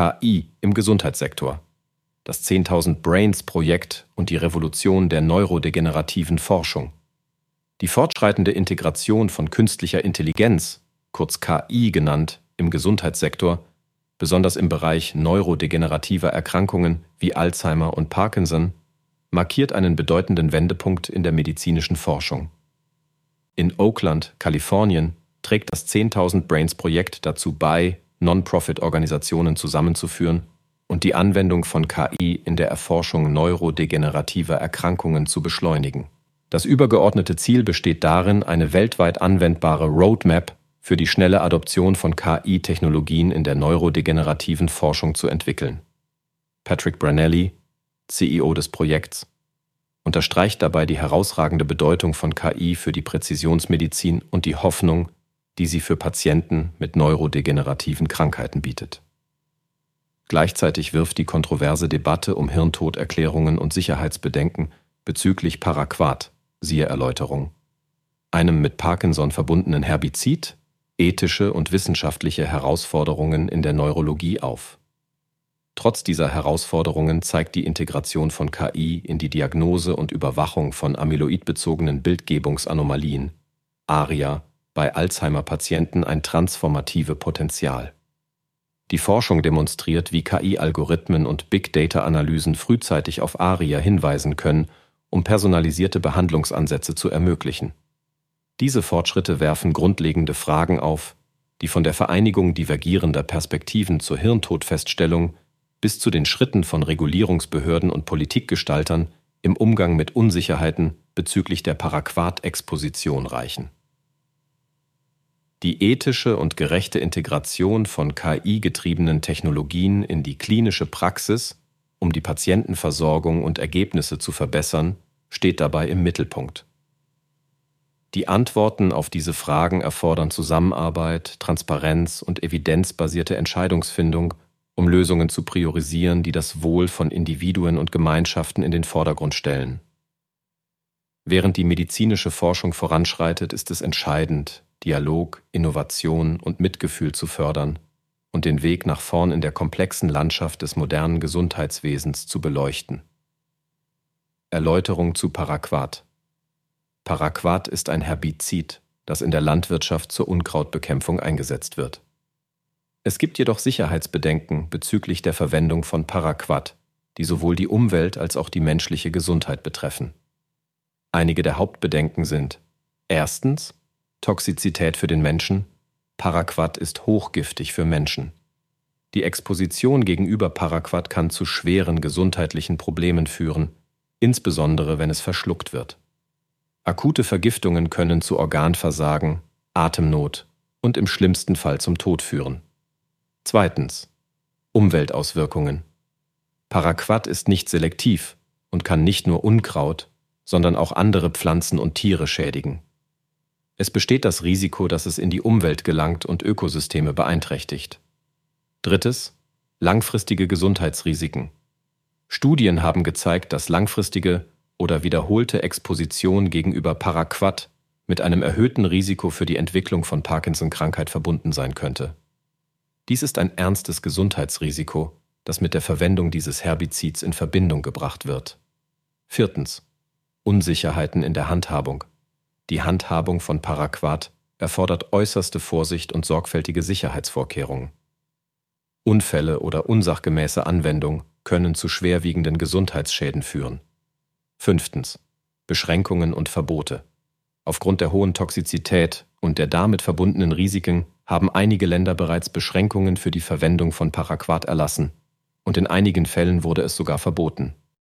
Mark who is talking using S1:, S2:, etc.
S1: KI im Gesundheitssektor, das 10.000 Brains Projekt und die Revolution der neurodegenerativen Forschung. Die fortschreitende Integration von künstlicher Intelligenz, kurz KI genannt, im Gesundheitssektor, besonders im Bereich neurodegenerativer Erkrankungen wie Alzheimer und Parkinson, markiert einen bedeutenden Wendepunkt in der medizinischen Forschung. In Oakland, Kalifornien, trägt das 10.000 Brains Projekt dazu bei, Non-Profit-Organisationen zusammenzuführen und die Anwendung von KI in der Erforschung neurodegenerativer Erkrankungen zu beschleunigen. Das übergeordnete Ziel besteht darin, eine weltweit anwendbare Roadmap für die schnelle Adoption von KI-Technologien in der neurodegenerativen Forschung zu entwickeln. Patrick Branelli, CEO des Projekts, unterstreicht dabei die herausragende Bedeutung von KI für die Präzisionsmedizin und die Hoffnung, die sie für Patienten mit neurodegenerativen Krankheiten bietet. Gleichzeitig wirft die kontroverse Debatte um Hirntoderklärungen und Sicherheitsbedenken bezüglich Paraquat, siehe Erläuterung, einem mit Parkinson verbundenen Herbizid, ethische und wissenschaftliche Herausforderungen in der Neurologie auf. Trotz dieser Herausforderungen zeigt die Integration von KI in die Diagnose und Überwachung von amyloidbezogenen Bildgebungsanomalien, ARIA, bei Alzheimer-Patienten ein transformative Potenzial. Die Forschung demonstriert, wie KI-Algorithmen und Big-Data-Analysen frühzeitig auf ARIA hinweisen können, um personalisierte Behandlungsansätze zu ermöglichen. Diese Fortschritte werfen grundlegende Fragen auf, die von der Vereinigung divergierender Perspektiven zur Hirntodfeststellung bis zu den Schritten von Regulierungsbehörden und Politikgestaltern im Umgang mit Unsicherheiten bezüglich der Paraquat-Exposition reichen. Die ethische und gerechte Integration von KI-getriebenen Technologien in die klinische Praxis, um die Patientenversorgung und Ergebnisse zu verbessern, steht dabei im Mittelpunkt. Die Antworten auf diese Fragen erfordern Zusammenarbeit, Transparenz und evidenzbasierte Entscheidungsfindung um Lösungen zu priorisieren, die das Wohl von Individuen und Gemeinschaften in den Vordergrund stellen. Während die medizinische Forschung voranschreitet, ist es entscheidend, Dialog, Innovation und Mitgefühl zu fördern und den Weg nach vorn in der komplexen Landschaft des modernen Gesundheitswesens zu beleuchten. Erläuterung zu Paraquat Paraquat ist ein Herbizid, das in der Landwirtschaft zur Unkrautbekämpfung eingesetzt wird. Es gibt jedoch Sicherheitsbedenken bezüglich der Verwendung von Paraquat, die sowohl die Umwelt als auch die menschliche Gesundheit betreffen. Einige der Hauptbedenken sind erstens Toxizität für den Menschen. Paraquat ist hochgiftig für Menschen. Die Exposition gegenüber Paraquat kann zu schweren gesundheitlichen Problemen führen, insbesondere wenn es verschluckt wird. Akute Vergiftungen können zu Organversagen, Atemnot und im schlimmsten Fall zum Tod führen. Zweitens. Umweltauswirkungen. Paraquat ist nicht selektiv und kann nicht nur Unkraut, sondern auch andere Pflanzen und Tiere schädigen. Es besteht das Risiko, dass es in die Umwelt gelangt und Ökosysteme beeinträchtigt. Drittes. Langfristige Gesundheitsrisiken. Studien haben gezeigt, dass langfristige oder wiederholte Exposition gegenüber Paraquat mit einem erhöhten Risiko für die Entwicklung von Parkinson-Krankheit verbunden sein könnte. Dies ist ein ernstes Gesundheitsrisiko, das mit der Verwendung dieses Herbizids in Verbindung gebracht wird. Viertens. Unsicherheiten in der Handhabung. Die Handhabung von Paraquat erfordert äußerste Vorsicht und sorgfältige Sicherheitsvorkehrungen. Unfälle oder unsachgemäße Anwendung können zu schwerwiegenden Gesundheitsschäden führen. Fünftens. Beschränkungen und Verbote. Aufgrund der hohen Toxizität und der damit verbundenen Risiken haben einige Länder bereits Beschränkungen für die Verwendung von Paraquat erlassen, und in einigen Fällen wurde es sogar verboten.